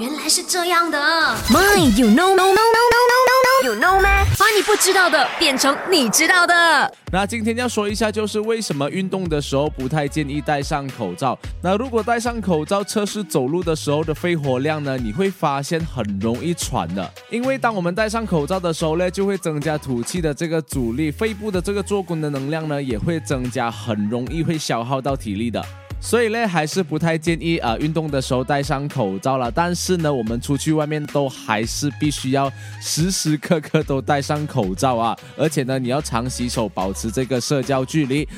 原来是这样的。My, you know, no, no, no, no, no, no, you know 吗？把你不知道的变成你知道的。那今天要说一下，就是为什么运动的时候不太建议戴上口罩。那如果戴上口罩测试走路的时候的肺活量呢，你会发现很容易喘的。因为当我们戴上口罩的时候呢，就会增加吐气的这个阻力，肺部的这个做工的能量呢也会增加，很容易会消耗到体力的。所以呢，还是不太建议啊运动的时候戴上口罩了。但是呢，我们出去外面都还是必须要时时刻刻都戴上口罩啊，而且呢，你要常洗手，保持这个社交距离。